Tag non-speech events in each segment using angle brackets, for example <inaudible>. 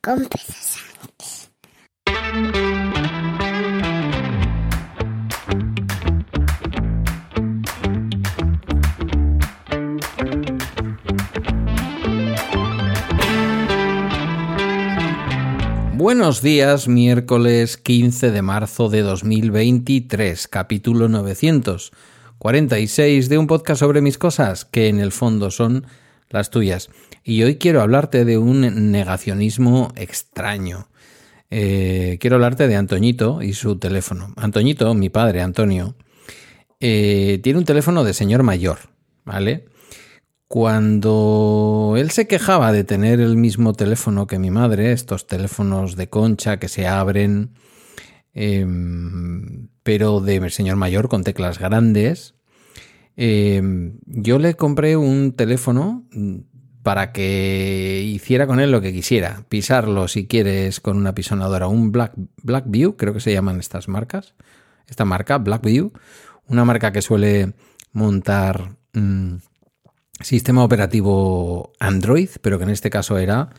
con Buenos días, miércoles 15 de marzo de 2023, capítulo 946 de un podcast sobre mis cosas, que en el fondo son las tuyas. Y hoy quiero hablarte de un negacionismo extraño. Eh, quiero hablarte de Antoñito y su teléfono. Antoñito, mi padre, Antonio, eh, tiene un teléfono de señor mayor, ¿vale? Cuando él se quejaba de tener el mismo teléfono que mi madre, estos teléfonos de concha que se abren, em, pero de señor mayor con teclas grandes, em, yo le compré un teléfono para que hiciera con él lo que quisiera. Pisarlo si quieres con una pisonadora. Un Black, Blackview, creo que se llaman estas marcas. Esta marca, Blackview, una marca que suele montar... Mm, sistema operativo Android, pero que en este caso era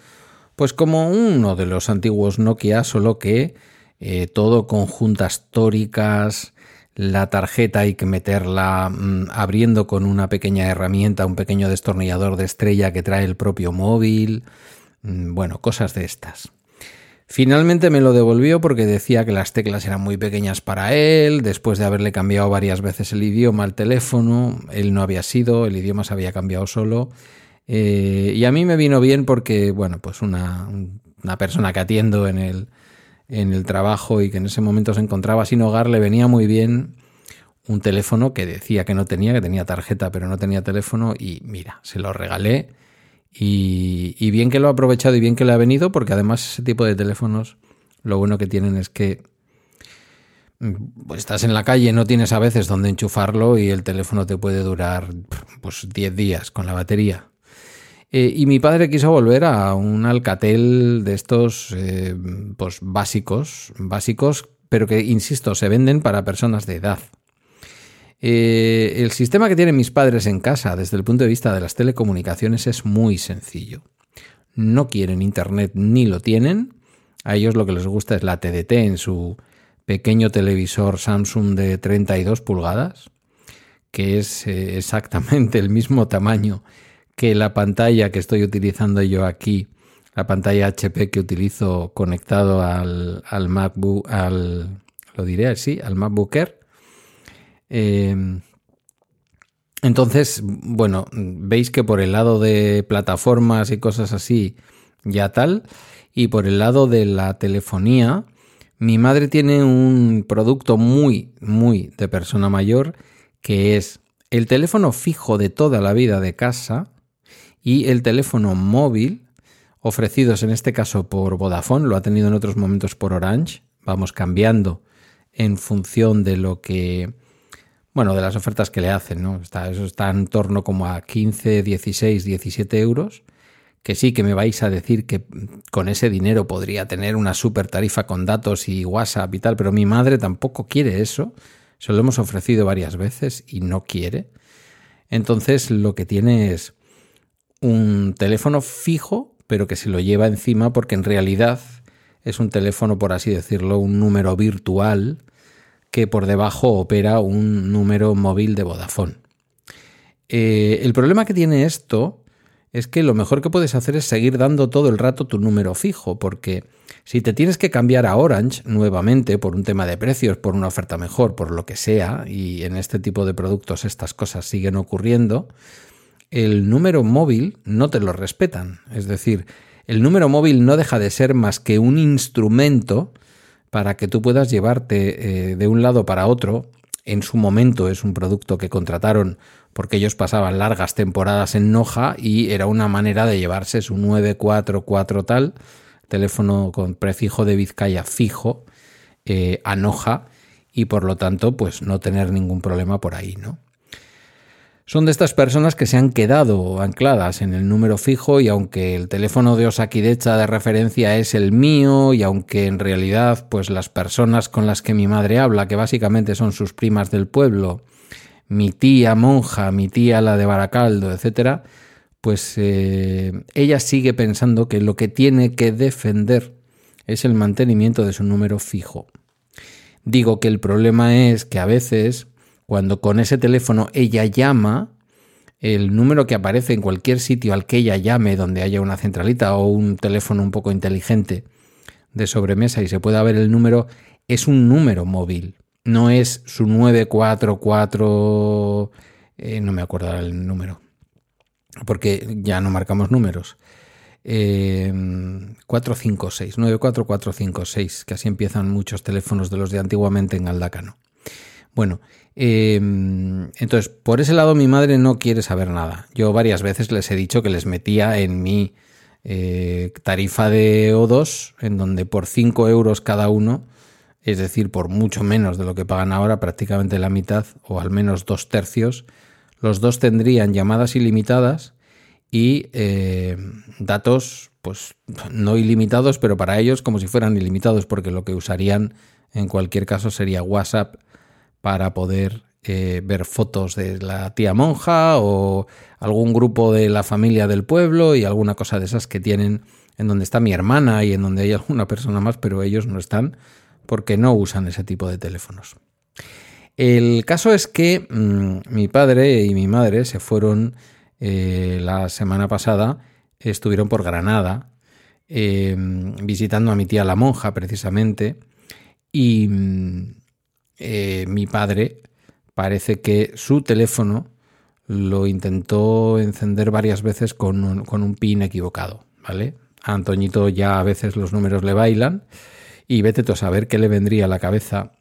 pues como uno de los antiguos Nokia, solo que eh, todo con juntas tóricas, la tarjeta hay que meterla mm, abriendo con una pequeña herramienta, un pequeño destornillador de estrella que trae el propio móvil, mm, bueno, cosas de estas. Finalmente me lo devolvió porque decía que las teclas eran muy pequeñas para él, después de haberle cambiado varias veces el idioma al teléfono, él no había sido, el idioma se había cambiado solo. Eh, y a mí me vino bien porque, bueno, pues una, persona que atiendo en el, en el trabajo y que en ese momento se encontraba sin hogar, le venía muy bien un teléfono que decía que no tenía, que tenía tarjeta pero no tenía teléfono y mira, se lo regalé y, bien que lo ha aprovechado y bien que le ha venido, porque además ese tipo de teléfonos lo bueno que tienen es que mm, pues estás en la calle, no tienes a veces dónde enchufarlo y el teléfono te puede durar pues 10 días con la batería. Eh, y mi padre quiso volver a un Alcatel de estos eh, pues básicos, básicos, pero que, insisto, se venden para personas de edad. Eh, el sistema que tienen mis padres en casa desde el punto de vista de las telecomunicaciones es muy sencillo. No quieren internet ni lo tienen. A ellos lo que les gusta es la TDT en su pequeño televisor Samsung de 32 pulgadas, que es exactamente el mismo tamaño que la pantalla que estoy utilizando yo aquí, la pantalla HP que utilizo conectado al, MacBook, al, lo diré así, al MacBook Air Em, entonces, bueno, veis que por el lado de plataformas y cosas así, ya tal, y por el lado de la telefonía, mi madre tiene un producto muy, muy de persona mayor, que es el teléfono fijo de toda la vida de casa y el teléfono móvil, ofrecidos en este caso por Vodafone, lo ha tenido en otros momentos por Orange, vamos cambiando en función de lo que bueno, de las ofertas que le hacen, ¿no? Está, eso está en torno como a 15, 16, 17 euros. Que sí, que me vais a decir que con ese dinero podría tener una super tarifa con datos y WhatsApp y tal, pero mi madre tampoco quiere eso. Se lo hemos ofrecido varias veces y no quiere. Entonces lo que tiene es un teléfono fijo, pero que se lo lleva encima porque en realidad es un teléfono, por así decirlo, un número virtual que por debajo opera un número móvil de Vodafone. Eh, el problema que tiene esto es que lo mejor que puedes hacer es seguir dando todo el rato tu número fijo, porque si te tienes que cambiar a Orange nuevamente por un tema de precios, por una oferta mejor, por lo que sea, y en este tipo de productos estas cosas siguen ocurriendo, el número móvil no te lo respetan. Es decir, el número móvil no deja de ser más que un instrumento para que tú puedas llevarte eh, de un lado para otro. En su momento es un producto que contrataron porque ellos pasaban largas temporadas en Noja y era una manera de llevarse su 944 tal, teléfono con prefijo de Vizcaya fijo eh, a Noja y por lo tanto pues no tener ningún problema por ahí, ¿no? Son de estas personas que se han quedado ancladas en el número fijo y aunque el teléfono de Osakidecha de referencia es el mío y aunque en realidad pues las personas con las que mi madre habla, que básicamente son sus primas del pueblo, mi tía monja, mi tía la de Baracaldo, etcétera, pues eh, ella sigue pensando que lo que tiene que defender es el mantenimiento de su número fijo. Digo que el problema es que a veces cuando con ese teléfono ella llama, el número que aparece en cualquier sitio al que ella llame, donde haya una centralita o un teléfono un poco inteligente de sobremesa y se pueda ver el número, es un número móvil. No es su 944, eh, no me acuerdo el número, porque ya no marcamos números. 456, 94456, que así empiezan muchos teléfonos de los de antiguamente en Aldacano. Bueno, em, entonces por ese lado mi madre no quiere saber nada. Yo varias veces les he dicho que les metía en mi eh, tarifa de O2, en donde por 5 euros cada uno, es decir, por mucho menos de lo que pagan ahora, prácticamente la mitad o al menos dos tercios, los dos tendrían llamadas ilimitadas y eh, datos, pues no ilimitados, pero para ellos como si fueran ilimitados, porque lo que usarían en cualquier caso sería WhatsApp para poder eh, ver fotos de la tía monja o algún grupo de la familia del pueblo y alguna cosa de esas que tienen en donde está mi hermana y en donde hay <laughs> alguna persona más, pero ellos no están porque no usan ese tipo de teléfonos. El caso es que mm, mi padre y mi madre se fueron eh, la semana pasada estuvieron por Granada eh, visitando a mi tía la monja precisamente y mm, eh, mi padre parece que su teléfono lo intentó encender varias veces con un, pin equivocado, ¿vale? A Antoñito ya a veces los números le bailan y vete tú a saber qué le vendría a la cabeza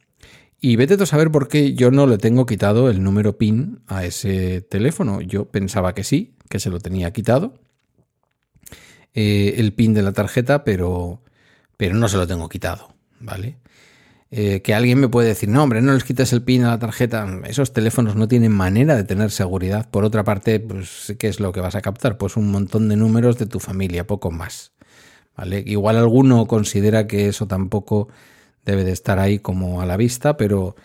y vete tú a saber por qué yo no le tengo quitado el número PIN a ese teléfono. Yo pensaba que sí, que se lo tenía quitado. Eh, el PIN de la tarjeta, pero, pero no se lo tengo quitado, ¿vale? Eh, que alguien me puede decir, no, hombre, no les quites el PIN a la tarjeta. Esos teléfonos no tienen manera de tener seguridad. Por otra parte, pues, ¿qué es lo que vas a captar? Pues un montón de números de tu familia, poco más. ¿Vale? Igual alguno considera que eso tampoco debe de estar ahí como a la vista, pero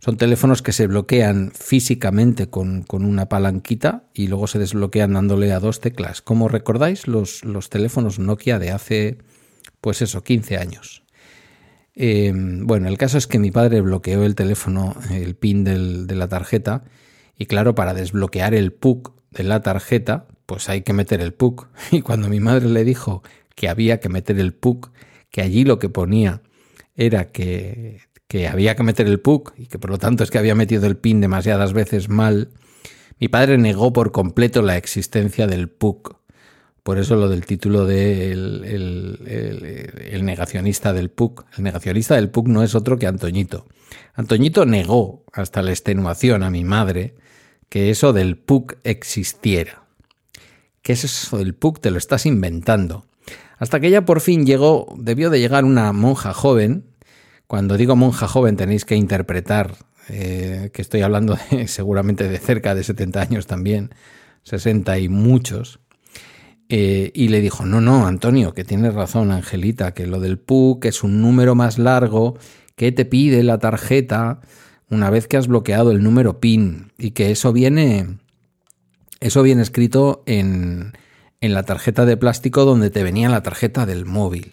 son teléfonos que se bloquean físicamente con, una palanquita y luego se desbloquean dándole a dos teclas. Como recordáis, los, los teléfonos Nokia de hace, pues eso, 15 años. Eh, bueno, el caso es que mi padre bloqueó el teléfono, el pin de la tarjeta, y claro, para desbloquear el PUC de la tarjeta, pues hay que meter el PUC. <laughs> Y cuando mi madre le dijo que había que meter el PUC, que allí lo que ponía era que, había que meter el PUC y que por lo tanto es que había metido el PIN demasiadas veces mal, mi padre negó por completo la existencia del PUC. Por eso lo del título de el, negacionista del PUC. El negacionista del PUC no es otro que Antoñito. Antoñito negó hasta la extenuación a mi madre que eso del PUC existiera. ¿Qué es eso del PUC? Te lo estás inventando. Hasta que ella por fin llegó, debió de llegar una monja joven. Cuando digo monja joven tenéis que interpretar eh, que estoy hablando <laughs> seguramente de cerca de 70 años también, 60 y muchos. Eh, y le dijo, no, no, Antonio, que tienes razón, Angelita, que lo del PUC es un número más largo que te pide la tarjeta una vez que has bloqueado el número PIN y que eso viene, eso viene escrito en, en la tarjeta de plástico donde te venía la tarjeta del móvil.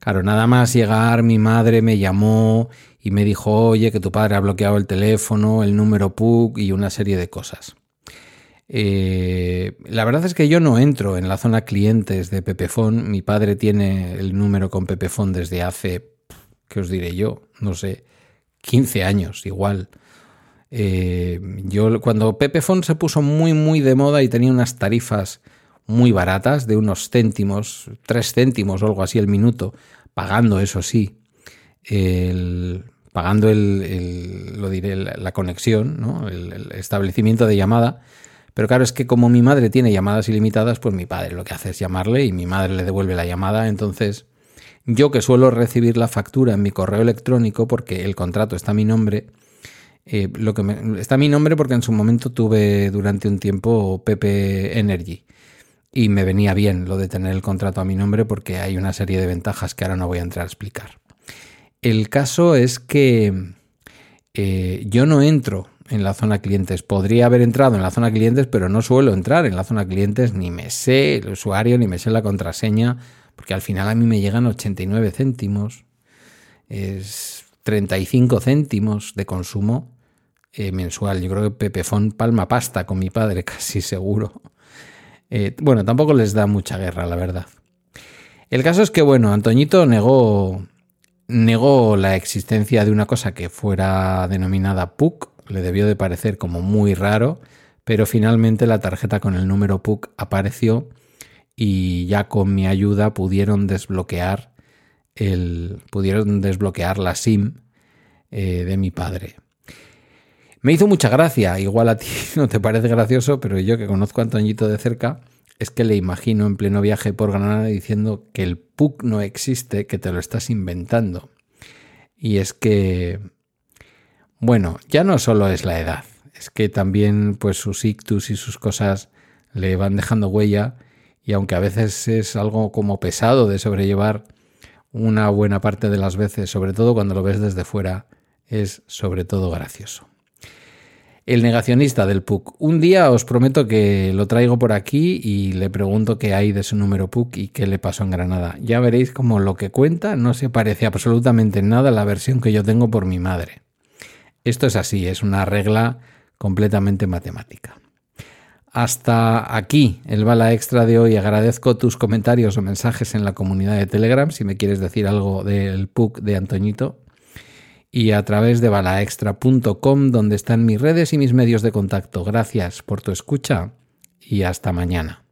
Claro, nada más llegar, mi madre me llamó y me dijo, oye, que tu padre ha bloqueado el teléfono, el número PUC y una serie de cosas. Eh, la verdad es que yo no entro en la zona clientes de Pepefon. Mi padre tiene el número con Pepefon desde hace, ¿qué os diré yo? No sé, 15 años igual. Eh, yo cuando Pepefon se puso muy muy de moda y tenía unas tarifas muy baratas, de unos céntimos, tres céntimos o algo así el minuto, pagando eso sí, el, pagando el, lo diré, la conexión, ¿no? el, establecimiento de llamada. Pero claro, es que como mi madre tiene llamadas ilimitadas, pues mi padre lo que hace es llamarle y mi madre le devuelve la llamada. Entonces, yo que suelo recibir la factura en mi correo electrónico porque el contrato está a mi nombre, eh, lo que está a mi nombre porque en su momento tuve durante un tiempo PP Energy y me venía bien lo de tener el contrato a mi nombre porque hay una serie de ventajas que ahora no voy a entrar a explicar. El caso es que eh, yo no entro en la zona clientes. Podría haber entrado en la zona clientes, pero no suelo entrar en la zona clientes, ni me sé el usuario, ni me sé la contraseña, porque al final a mí me llegan 89 céntimos, es 35 céntimos de consumo eh, mensual. Yo creo que Pepefon palma pasta con mi padre, <laughs> casi seguro. Eh, bueno, tampoco les da mucha guerra, la verdad. El caso es que, bueno, Antoñito negó, negó la existencia de una cosa que fuera denominada PUC, le debió de parecer como muy raro, pero finalmente la tarjeta con el número PUC apareció y ya con mi ayuda pudieron desbloquear el, pudieron desbloquear la SIM eh, de mi padre. Me hizo mucha gracia, igual a ti <laughs> no te parece gracioso, pero yo que conozco a Antoñito de cerca, es que le imagino en pleno viaje por Granada diciendo que el PUC no existe, que te lo estás inventando. Y es que, bueno, ya no solo es la edad, es que también pues sus ictus y sus cosas le van dejando huella y aunque a veces es algo como pesado de sobrellevar una buena parte de las veces, sobre todo cuando lo ves desde fuera, es sobre todo gracioso. El negacionista del PUC. Un día os prometo que lo traigo por aquí y le pregunto qué hay de su número PUC y qué le pasó en Granada. Ya veréis como lo que cuenta no se parece absolutamente en nada a la versión que yo tengo por mi madre. Esto es así, es una regla completamente matemática. Hasta aquí el bala extra de hoy. Agradezco tus comentarios o mensajes en la comunidad de Telegram si me quieres decir algo del PUC de Antoñito y a través de balaextra.com donde están mis redes y mis medios de contacto. Gracias por tu escucha y hasta mañana.